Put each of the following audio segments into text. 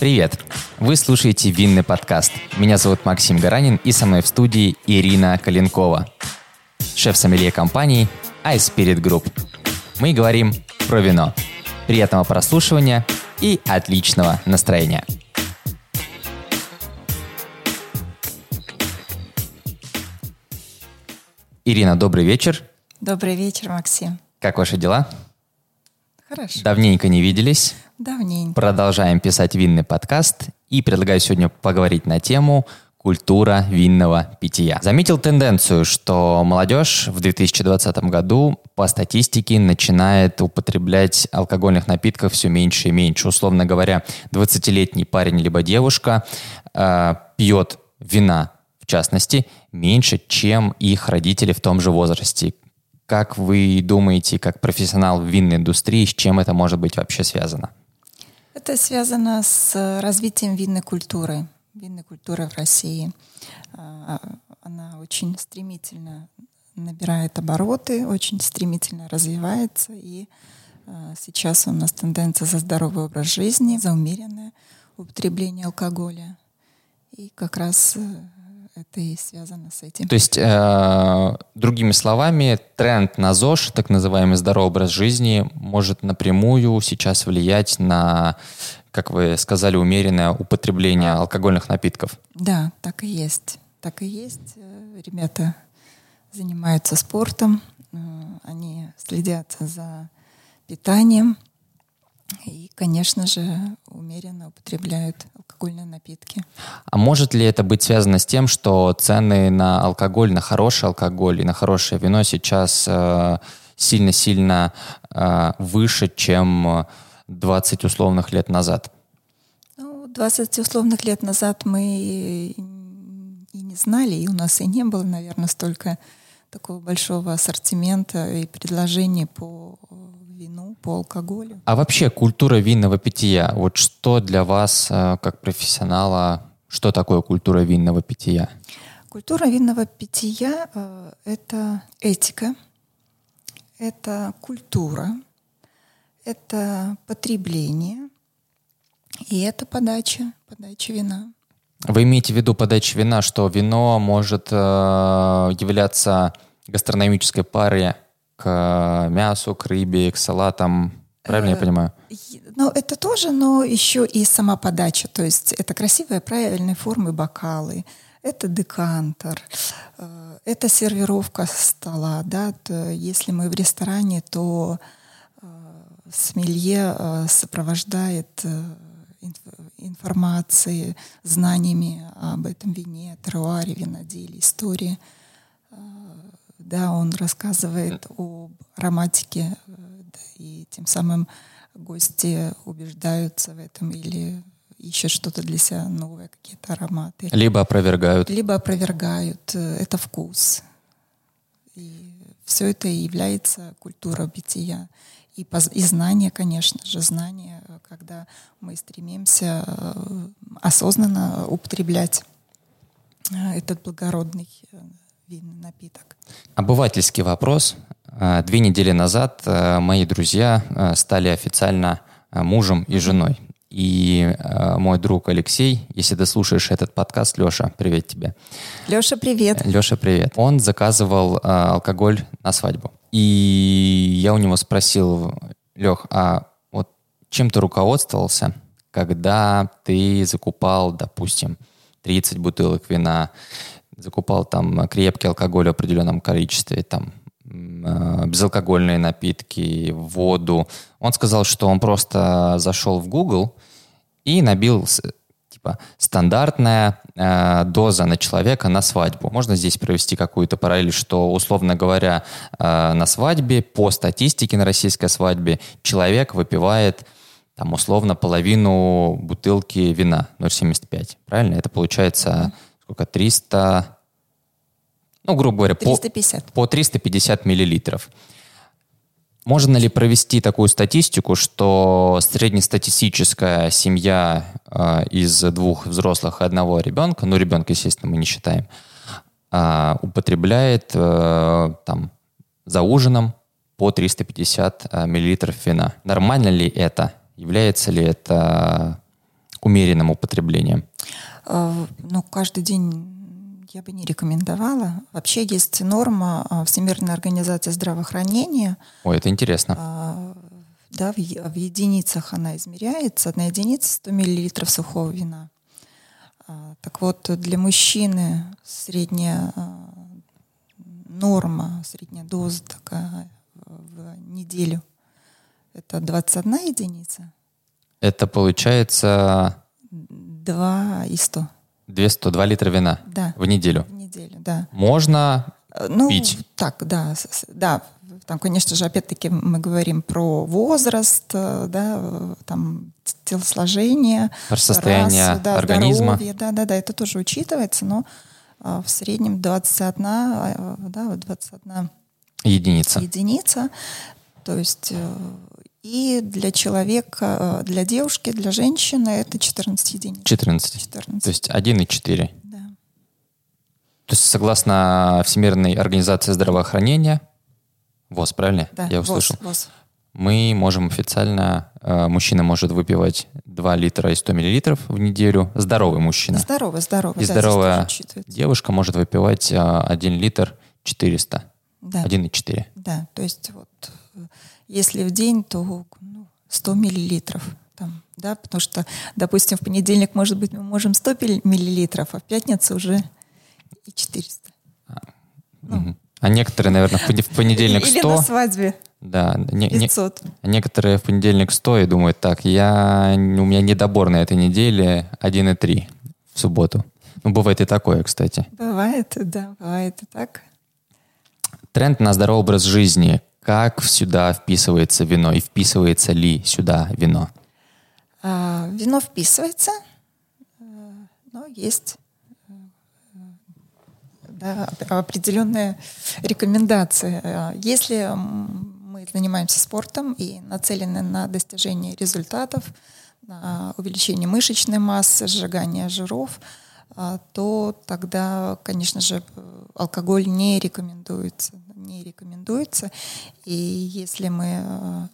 Привет! Вы слушаете «Винный подкаст». Меня зовут Максим Гаранин и со мной в студии Ирина Калинкова, шеф-сомелье компании iSpirit Group. Мы говорим про вино. Приятного прослушивания и отличного настроения. Ирина, добрый вечер. Добрый вечер, Максим. Как ваши дела? Хорошо. Давненько не виделись. Давненько. Продолжаем писать винный подкаст и предлагаю сегодня поговорить на тему культура винного питья. Заметил тенденцию, что молодежь в 2020 году по статистике начинает употреблять алкогольных напитков все меньше и меньше. Условно говоря, 20-летний парень либо девушка э, пьет вина, в частности, меньше, чем их родители в том же возрасте. Как вы думаете, как профессионал в винной индустрии, с чем это может быть вообще связано? Это связано с развитием винной культуры, винной культуры в России. А, она очень стремительно набирает обороты, очень стремительно развивается, и а, сейчас у нас тенденция за здоровый образ жизни, за умеренное употребление алкоголя. И как раз э, это и связано с этим. То есть, э, другими словами, тренд на ЗОЖ, так называемый здоровый образ жизни, может напрямую сейчас влиять на, как вы сказали, умеренное употребление алкогольных напитков. Да, так и есть. Так и есть. Э, ребята занимаются спортом, э, они следят за питанием, и, конечно же, умеренно употребляют алкогольные напитки. А может ли это быть связано с тем, что цены на алкоголь, на хороший алкоголь и на хорошее вино сейчас э, сильно-сильно э, выше, чем 20 условных лет назад? Ну, 20 условных лет назад мы и не знали, и у нас и не было, наверное, столько такого большого ассортимента и предложений по вину, по алкоголю. А вообще культура винного питья, вот что для вас, э, как профессионала, что такое культура винного питья? Культура винного питья э, — это этика, это культура, это потребление и это подача, подача вина. Вы имеете в виду подача вина, что вино может э, являться гастрономической парой к мясу, к рыбе, к салатам. Правильно я э, понимаю? Ну, это тоже, но еще и сама подача. То есть это красивые, правильные формы бокалы, это декантер, э, это сервировка стола. Да? То если мы в ресторане, то э, смелье сопровождает информацией, знаниями об этом вине, теруаре, виноделии, истории – да, он рассказывает об ароматике, э, и тем самым гости убеждаются в этом или ищут что-то для себя новое, какие-то ароматы. Либо опровергают. Либо опровергают. Э, это вкус. И все это является культурой питья. И, и знание, конечно же, знание, когда мы стремимся э, осознанно употреблять этот благородный винный напиток. Обывательский вопрос. А, две недели назад а, мои друзья а, стали официально мужем и женой. И мой друг Алексей, если ты слушаешь этот подкаст, Леша, привет тебе. Леша, привет. Леша, привет. Он заказывал алкоголь на свадьбу. И я у него спросил, Лех, а вот чем ты руководствовался, когда ты закупал, допустим, 30 бутылок вина, закупал там крепкий алкоголь в определенном количестве, там э, безалкогольные напитки, воду. Он сказал, что он просто зашел в Google и набил типа стандартная э, доза на человека на свадьбу. Можно здесь провести какую-то параллель, что условно говоря э, на свадьбе по статистике на российской свадьбе человек выпивает там условно половину бутылки вина 0,75. Правильно? Это получается сколько, 300, ну, грубо говоря, 350. По, по 350 миллилитров. Можно ли провести такую статистику, что среднестатистическая семья э, из двух взрослых и одного ребенка, ну, ребенка, естественно, мы не считаем, э, употребляет э, там за ужином по 350 э, миллилитров вина? Нормально ли это? Является ли это умеренным употреблением? Ну, каждый день я бы не рекомендовала. Вообще есть норма Всемирной организации здравоохранения. Ой, это интересно. Да, в, в единицах она измеряется. Одна единица 100 мл сухого вина. Так вот, для мужчины средняя норма, средняя доза такая в неделю – это 21 единица? Это получается... 2 и 100. 200, 2 литра вина да. в неделю? В неделю, да. Можно э, ну, пить? Так, да. Да, там, конечно же, опять-таки мы говорим про возраст, э, да, там телосложение, про состояние расу, да, организма. Здоровье, да, да, да, это тоже учитывается, но а, в среднем 21, а, да, 21 единица. единица. То есть э, и для человека, э, для девушки, для женщины это 14 единиц. 14. 14. То есть 1,4. Да. То есть согласно Всемирной организации здравоохранения, ВОЗ, правильно? Да, Я услышал. ВОЗ, ВОЗ. Мы можем официально, э, мужчина может выпивать 2 литра и 100 миллилитров в неделю. Здоровый мужчина. Здоровый, здоровый. И да, здоровая девушка может выпивать 1 литр 400. Да. 1,4. Да, то есть вот если в день, то ну, 100 миллилитров. Там, да, потому что, допустим, в понедельник, может быть, мы можем 100 миллилитров, а в пятницу уже и 400. А, ну. а некоторые, наверное, в понедельник 100. Или на свадьбе. Да, не, 500. Не, а некоторые в понедельник 100 и думают, так, я, у меня недобор на этой неделе 1,3 в субботу. Ну, бывает и такое, кстати. Бывает, да, бывает и так. Тренд на здоровый образ жизни как сюда вписывается вино и вписывается ли сюда вино? А, вино вписывается, э, но есть э, да, определенные рекомендации. Э, если мы занимаемся спортом и нацелены на достижение результатов, на увеличение мышечной массы, сжигание жиров, то тогда, конечно же, алкоголь не рекомендуется не рекомендуется. И если мы э,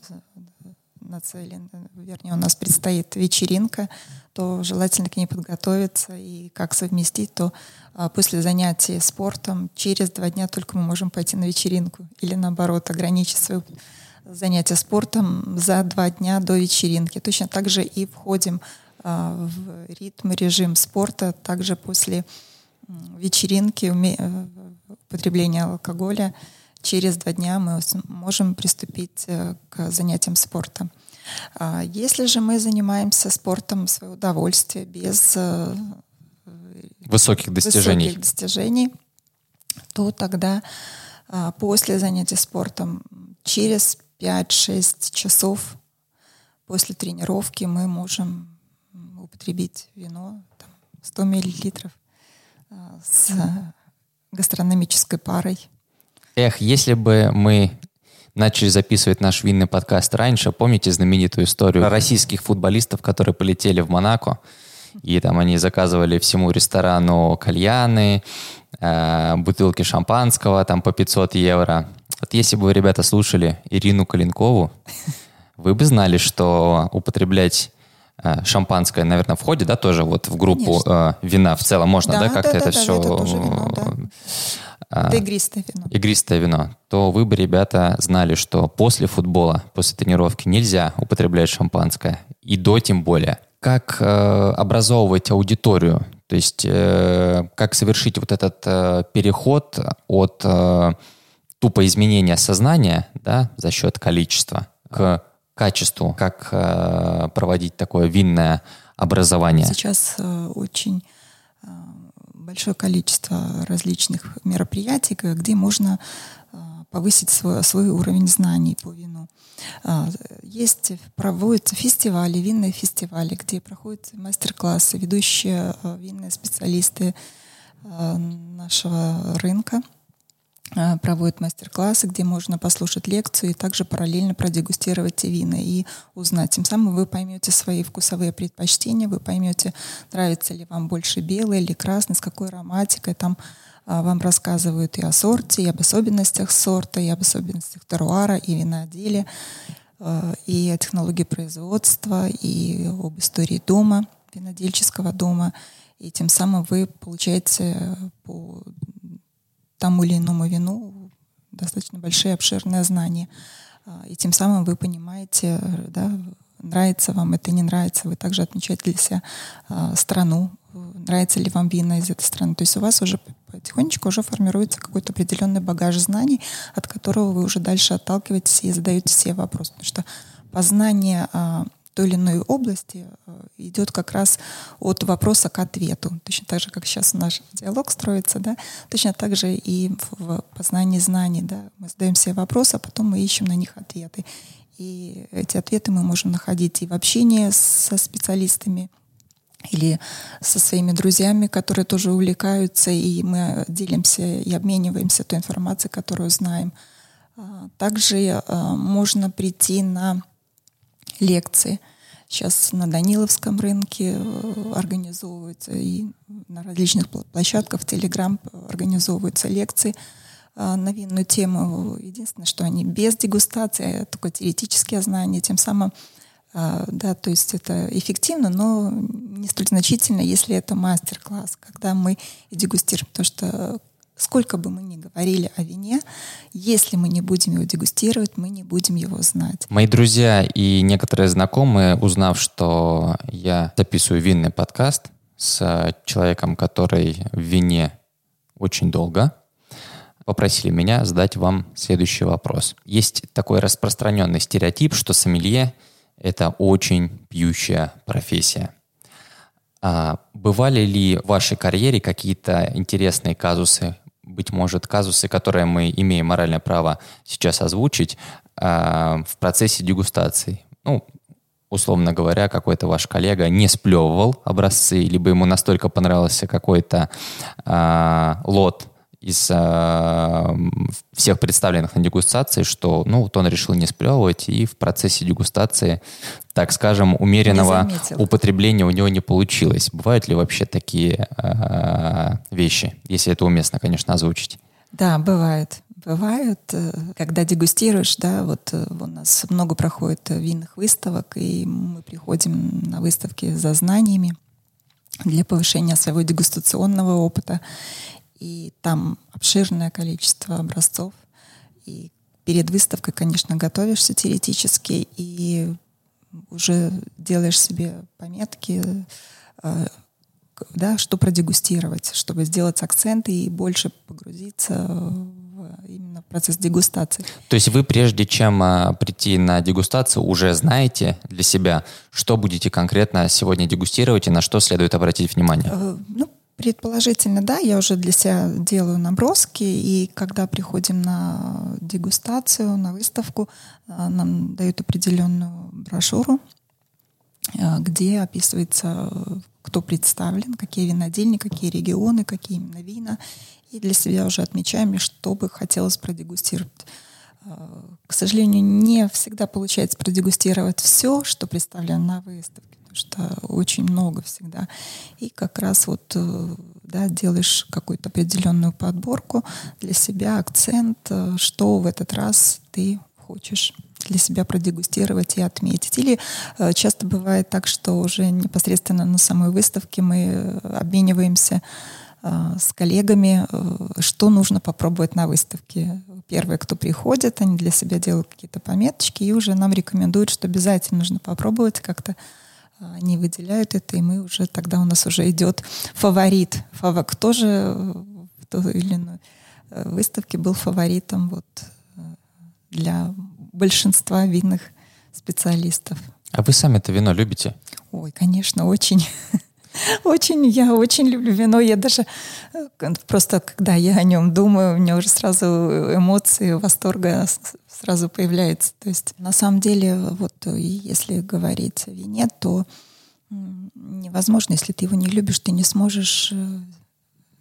нацелены, вернее, у нас предстоит вечеринка, то желательно к ней подготовиться и как совместить, то а, после занятий спортом через два дня только мы можем пойти на вечеринку или наоборот ограничить свое занятие спортом за два дня до вечеринки. Точно так же и входим а, в ритм, режим спорта, также после вечеринки, э, употребления алкоголя через два дня мы можем приступить э, к занятиям спортом. А если же мы занимаемся спортом в свое удовольствие, без э, высоких достижений, высоких достижений то тогда а, после занятия спортом через 5-6 часов после тренировки мы можем употребить вино там, 100 миллилитров а, с гастрономической парой. Эх, если бы мы начали записывать наш винный подкаст раньше, помните знаменитую историю российских футболистов, которые полетели в Монако, и там они заказывали всему ресторану кальяны, э, бутылки шампанского там по 500 евро. Вот если бы вы, ребята, слушали Ирину Калинкову, вы бы знали, что употреблять шампанское, наверное, входит, да, тоже вот в группу э, вина в целом можно, да, да как-то да, это да, все... Это вино, да. А, это игристое вино. Игристое вино. То вы бы, ребята, знали, что после футбола, после тренировки нельзя употреблять шампанское. И до тем более. Как э, образовывать аудиторию? То есть э, как совершить вот этот э, переход от э, тупо изменения сознания да, за счет количества к качеству? Как э, проводить такое винное образование? Сейчас э, очень большое количество различных мероприятий, где можно а, повысить свой, свой уровень знаний по вину. А, есть, проводятся фестивали, винные фестивали, где проходят мастер-классы, ведущие а, винные специалисты нашего рынка – Э, проводят мастер-классы, где можно послушать лекцию и также параллельно продегустировать те вина и узнать. Тем самым вы поймете свои вкусовые предпочтения, вы поймете, нравится ли вам больше белый или красный, с какой ароматикой. Там а, вам рассказывают и о сорте, и об особенностях сорта, и об особенностях теруара, и виноделия, э, и о технологии производства, и об истории дома. винодельческого дома, и тем самым вы получаете по тому или иному вину достаточно большие, обширные знания. А, и тем самым вы понимаете, да, нравится вам это, не нравится, вы также отмечаете для себя а, страну, нравится ли вам вина из этой страны. То есть у вас уже потихонечку уже формируется какой-то определенный багаж знаний, от которого вы уже дальше отталкиваетесь и задаете все вопросы. Потому что познание а, той или иной области э, идет как раз от вопроса к ответу. Точно так же, как сейчас наш диалог строится, да, точно так же и в познании знаний. Да, мы задаем себе вопросы, а потом мы ищем на них ответы. И эти ответы мы можем находить и в общении со специалистами, или со своими друзьями, которые тоже увлекаются, и мы делимся и обмениваемся той информацией, которую знаем. А, также э, можно прийти на лекции. Сейчас на Даниловском рынке э, организовываются и на различных площадках в Телеграм организовываются лекции э, на винную тему. Единственное, что они без дегустации, а только теоретические знания, тем самым э, да, то есть это эффективно, но не столь значительно, если это мастер-класс, когда мы дегустируем. Потому что Сколько бы мы ни говорили о вине, если мы не будем его дегустировать, мы не будем его знать. Мои друзья и некоторые знакомые, узнав, что я записываю винный подкаст с человеком, который в вине очень долго, попросили меня задать вам следующий вопрос. Есть такой распространенный стереотип, что сомелье — это очень пьющая профессия. А бывали ли в вашей карьере какие-то интересные казусы, быть может, казусы, которые мы имеем моральное право сейчас озвучить э, в процессе дегустации. Ну, условно говоря, какой-то ваш коллега не сплевывал образцы, либо ему настолько понравился какой-то э, лот из э, всех представленных на дегустации, что ну, вот он решил не сплевывать, и в процессе дегустации, так скажем, умеренного употребления у него не получилось. Бывают ли вообще такие э, вещи, если это уместно, конечно, озвучить? Да, бывает. Бывают, э, когда дегустируешь, да, вот э, у нас много проходит винных выставок, и мы приходим на выставки за знаниями для повышения своего дегустационного опыта. И там обширное количество образцов. И перед выставкой, конечно, готовишься теоретически и уже делаешь себе пометки, э, да, что продегустировать, чтобы сделать акценты и больше погрузиться в именно процесс дегустации. То есть вы прежде чем а, прийти на дегустацию уже знаете для себя, что будете конкретно сегодня дегустировать и на что следует обратить внимание? Э, ну, Предположительно, да, я уже для себя делаю наброски, и когда приходим на дегустацию, на выставку, э, нам дают определенную брошюру, э, где описывается, кто представлен, какие винодельни, какие регионы, какие именно вина. И для себя уже отмечаем, что бы хотелось продегустировать. Э, к сожалению, не всегда получается продегустировать все, что представлено на выставке что очень много всегда. И как раз вот э, да, делаешь какую-то определенную подборку для себя, акцент, э, что в этот раз ты хочешь для себя продегустировать и отметить. Или э, часто бывает так, что уже непосредственно на самой выставке мы обмениваемся с коллегами, что нужно попробовать на выставке. Первые, кто приходит, они для себя делают какие-то пометочки и уже нам рекомендуют, что обязательно нужно попробовать как-то они выделяют это, и мы уже тогда у нас уже идет фаворит. Фава, кто же в той или иной э, выставке был фаворитом вот э, для большинства винных специалистов. А вы сами-то вино любите? Ой, конечно, очень. Очень, я очень люблю вино. Я даже э, просто, когда я о нем думаю, у меня уже сразу эмоции восторга сразу появляются. То есть на самом деле, вот если говорить о вине, то невозможно, если ты его не любишь, ты не сможешь э,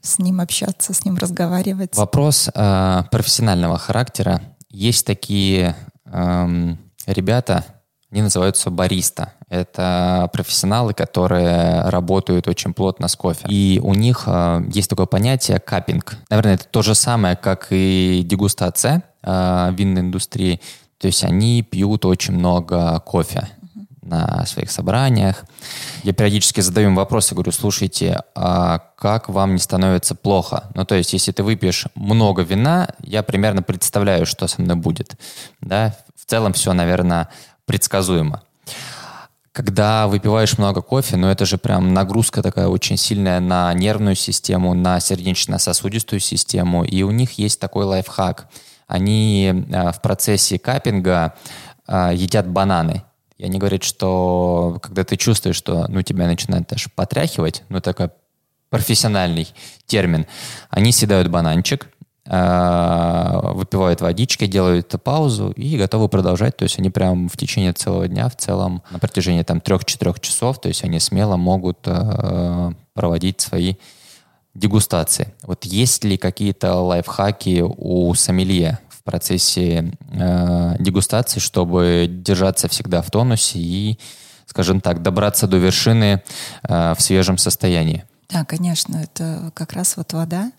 с ним общаться, с ним разговаривать. Вопрос э, профессионального характера. Есть такие э, ребята, они называются бариста. Это профессионалы, которые работают очень плотно с кофе. И у них э, есть такое понятие капинг. Наверное, это то же самое, как и дегустация э, винной индустрии. То есть они пьют очень много кофе на своих собраниях. Я периодически задаю им вопросы, говорю, слушайте, а как вам не становится плохо? Ну, то есть, если ты выпьешь много вина, я примерно представляю, что со мной будет. Да? В целом все, наверное, предсказуемо. Когда выпиваешь много кофе, ну это же прям нагрузка такая очень сильная на нервную систему, на сердечно-сосудистую систему. И у них есть такой лайфхак. Они э, в процессе капинга э, едят бананы. И они говорят, что когда ты чувствуешь, что ну, тебя начинает даже потряхивать, ну, такой профессиональный термин, они съедают бананчик, выпивают водички, делают паузу и готовы продолжать. То есть они прям в течение целого дня, в целом, на протяжении там трех-четырех часов, то есть они смело могут э, проводить свои дегустации. Вот есть ли какие-то лайфхаки у сомелье процессе э, дегустации, чтобы держаться всегда в тонусе и, скажем так, добраться до вершины в свежем состоянии. Да, конечно, это как раз вот вода.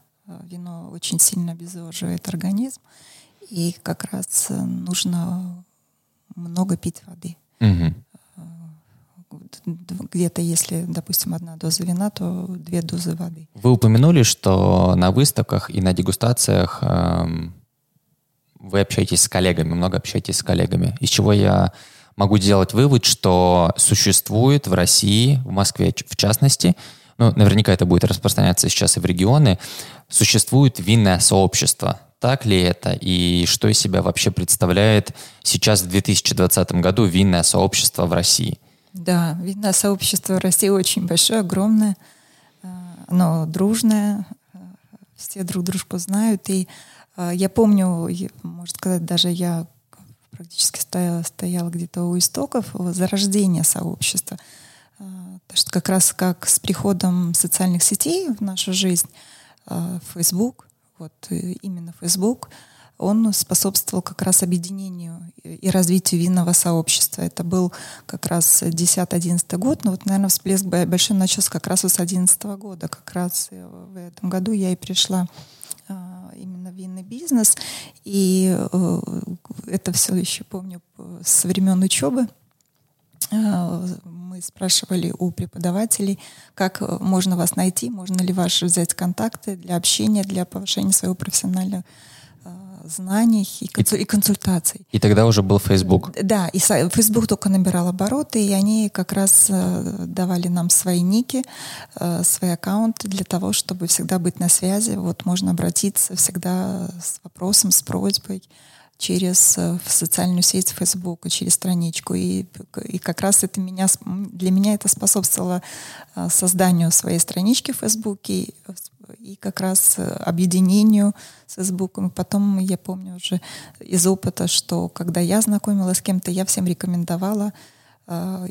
Вино очень сильно обезвоживает организм, и как раз нужно много пить воды. Угу. Где-то, если, допустим, одна доза вина, то две дозы воды. Вы упомянули, что на выставках и на дегустациях эм, вы общаетесь с коллегами, много общаетесь с коллегами, из чего я могу сделать вывод, что существует в России, в Москве в частности, ну, наверняка это будет распространяться сейчас и в регионы, существует винное сообщество. Так ли это? И что из себя вообще представляет сейчас в 2020 году винное сообщество в России? Да, винное сообщество в России очень большое, огромное, э, оно дружное, э, все друг дружку знают, и а, я помню, можно сказать, даже я практически стояла, стояла где-то у истоков зарождения сообщества. Потому что как раз как с приходом социальных сетей в нашу жизнь, а, Facebook, вот именно Facebook, он способствовал как раз объединению и развитию винного сообщества. Это был как раз 10-11 год, но вот, наверное, всплеск большой начался как раз с 11 года. Как раз э, в этом году я и пришла именно винный бизнес. И э, это все еще помню со времен учебы. Э, мы спрашивали у преподавателей, как можно вас найти, можно ли ваши взять контакты для общения, для повышения своего профессионального знаний и, консу- и консультаций. И тогда уже был Facebook. Да, и Facebook только набирал обороты, и они как раз э, давали нам свои ники, э, свои аккаунты для того, чтобы всегда быть на связи. Вот можно обратиться всегда с вопросом, с просьбой через э, социальную сеть Facebook, через страничку. И, и как раз это меня, для меня это способствовало э, созданию своей странички в Facebook и, и как раз э, объединению с Facebook. И потом я помню уже из опыта, что когда я знакомилась с кем-то, я всем рекомендовала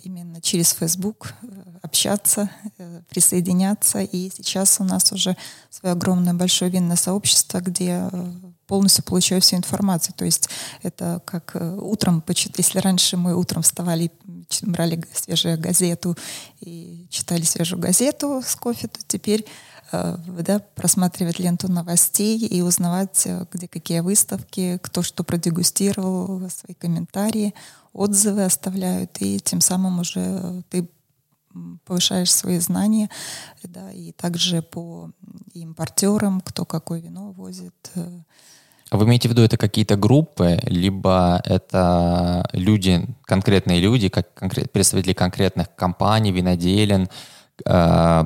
именно через Facebook общаться, присоединяться. И сейчас у нас уже свое огромное большое винное сообщество, где полностью получаю всю информацию. То есть это как э, утром, если раньше мы утром вставали, брали свежую газету и читали свежую газету с кофе, то теперь э, да, просматривать ленту новостей и узнавать, э, где какие выставки, кто что продегустировал, свои комментарии, отзывы оставляют, и тем самым уже ты повышаешь свои знания, да, и также по импортерам, кто какое вино возит, вы имеете в виду, это какие-то группы, либо это люди, конкретные люди, как конкрет, представители конкретных компаний, виноделен, э,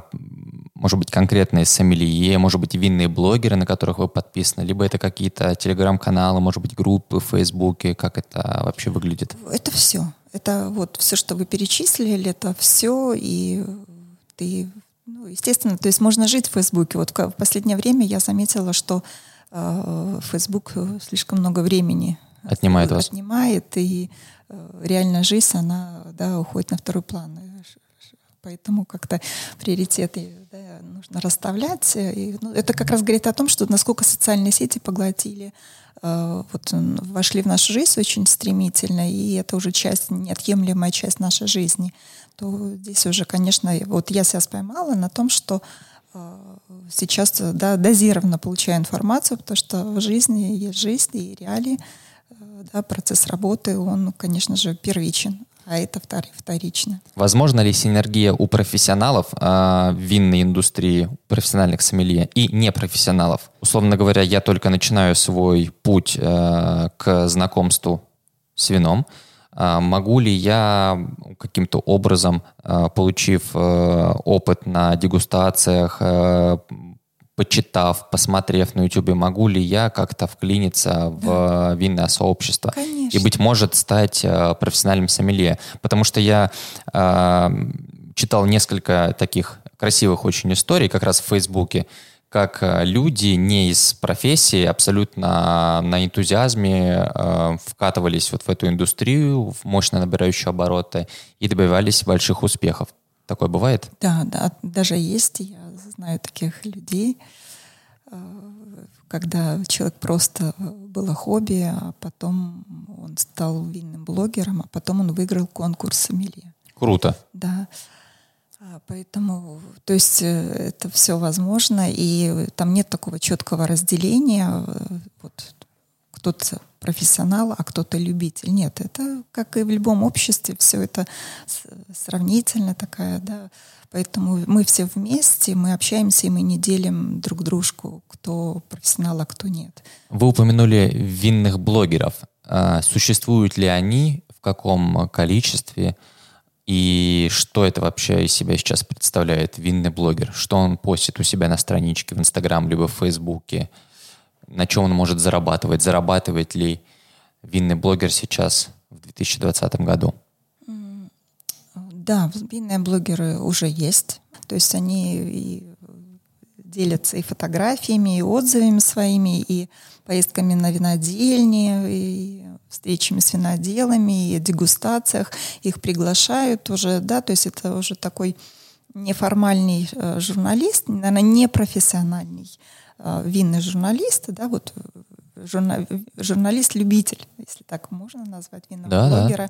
может быть, конкретные сомелье, может быть, винные блогеры, на которых вы подписаны, либо это какие-то телеграм-каналы, может быть, группы в Фейсбуке, как это вообще выглядит? Это все. Это вот все, что вы перечислили, это все, и ты, ну, естественно, то есть можно жить в Фейсбуке. Вот в последнее время я заметила, что Facebook э, слишком много времени отнимает вас. Отнимает, и э, реальная жизнь, она да, уходит на второй план. Поэтому как-то приоритеты да, нужно расставлять. И, ну, это как раз говорит о том, что насколько социальные сети поглотили, э, вот, вошли в нашу жизнь очень стремительно, и это уже часть, неотъемлемая часть нашей жизни. То здесь уже, конечно, вот я себя поймала на том, что Э, сейчас да, дозированно получаю информацию, потому что в жизни есть жизнь и реалии. Э, да, процесс работы, он, конечно же, первичен. а это вторично. Возможно ли синергия у профессионалов э, винной индустрии, профессиональных сомелье и непрофессионалов? Условно говоря, я только начинаю свой путь э, к знакомству с вином. Э, могу ли я каким-то образом, э, получив э, опыт на дегустациях, э, почитав, посмотрев на YouTube, могу ли я как-то вклиниться в да. винное сообщество Конечно. и, быть может, стать профессиональным сомелье. Потому что я э, читал несколько таких красивых очень историй как раз в Фейсбуке, как э, люди не из профессии абсолютно на энтузиазме э, вкатывались вот в эту индустрию, в мощно набирающую обороты и добивались больших успехов. Такое бывает? Да, да, даже есть. Я знаю таких людей, э, когда человек просто было хобби, а потом он стал винным блогером, а потом он выиграл конкурс сомелье. Круто. Да. А, поэтому, то есть э, это все возможно, и там нет такого четкого разделения. Вот кто-то профессионал, а кто-то любитель. Нет, это как и в любом обществе, все это сравнительно такая, да, Поэтому мы все вместе, мы общаемся, и мы не делим друг дружку, кто профессионал, а кто нет. Вы упомянули винных блогеров. А существуют ли они, в каком количестве, и что это вообще из себя сейчас представляет, винный блогер? Что он постит у себя на страничке в Инстаграм, либо в Фейсбуке? На чем он может зарабатывать? Зарабатывает ли винный блогер сейчас в 2020 году? Да, винные блогеры уже есть. То есть они и делятся и фотографиями, и отзывами своими, и поездками на винодельни, и встречами с виноделами, и дегустациях. Их приглашают уже, да, то есть это уже такой неформальный э, журналист, наверное, непрофессиональный э, винный журналист, да, вот журна, журналист-любитель, если так можно назвать винного да, блогера,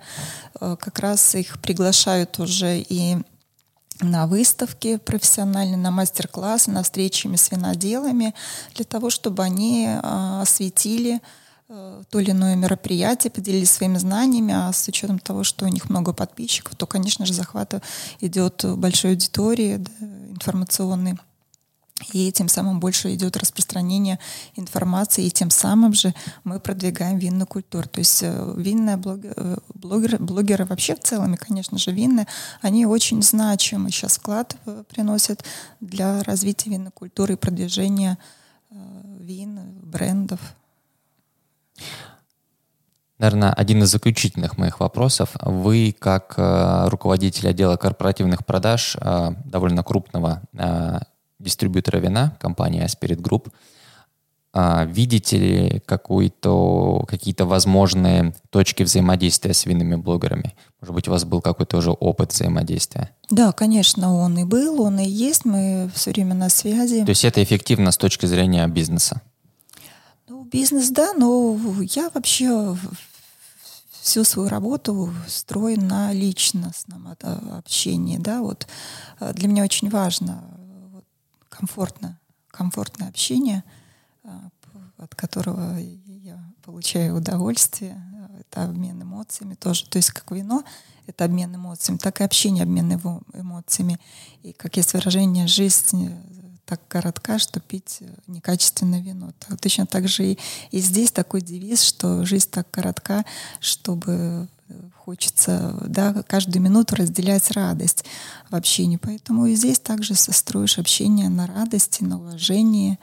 да. Э, как раз их приглашают уже и на выставки профессиональные, на мастер-классы, на встречи с виноделами, для того, чтобы они э, осветили э, то или иное мероприятие, поделились своими знаниями, а с учетом того, что у них много подписчиков, то, конечно же, захват идет большой аудитории да, информационной и тем самым больше идет распространение информации, и тем самым же мы продвигаем винную культуру. То есть э, винные э, блогеры, блогеры вообще в целом, и, конечно же, винные, они очень значимый сейчас вклад э, приносят для развития винной культуры и продвижения вин, брендов. Наверное, один из заключительных моих вопросов. Вы, как руководитель отдела корпоративных продаж довольно крупного дистрибьютора вина, компания Spirit Group. А, видите ли какую-то, какие-то возможные точки взаимодействия с винными блогерами? Может быть, у вас был какой-то уже опыт взаимодействия? Да, конечно, он и был, он и есть, мы все время на связи. То есть это эффективно с точки зрения бизнеса? Ну, бизнес, да, но я вообще всю свою работу строю на личностном общении, да, вот для меня очень важно комфортно, комфортное общение, а, от которого я получаю удовольствие. Это обмен эмоциями тоже. То есть как вино — это обмен эмоциями, так и общение — обмен эмоциями. И как есть выражение «жизнь так коротка, что пить некачественное вино». Точно так же и, и здесь такой девиз, что жизнь так коротка, чтобы хочется да, каждую минуту разделять радость в общении. Поэтому и здесь также состроишь общение на радости, на уважении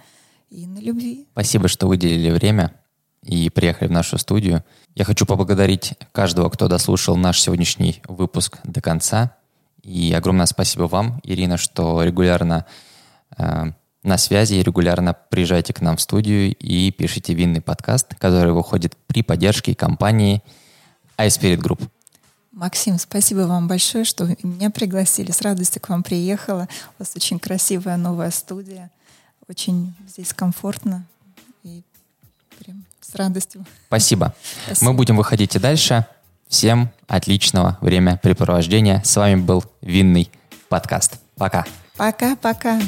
и на любви. Спасибо, что выделили время и приехали в нашу студию. Я хочу поблагодарить каждого, кто дослушал наш сегодняшний выпуск до конца. И огромное спасибо вам, Ирина, что регулярно э, на связи и регулярно приезжайте к нам в студию и пишите винный подкаст, который выходит при поддержке компании iSpirit Group. Максим, спасибо вам большое, что меня пригласили. С радостью к вам приехала. У вас очень красивая новая студия. Очень здесь комфортно. И прям с радостью. Спасибо. Спасибо. Мы будем выходить и дальше. Всем отличного времяпрепровождения. С вами был Винный подкаст. Пока. Пока-пока.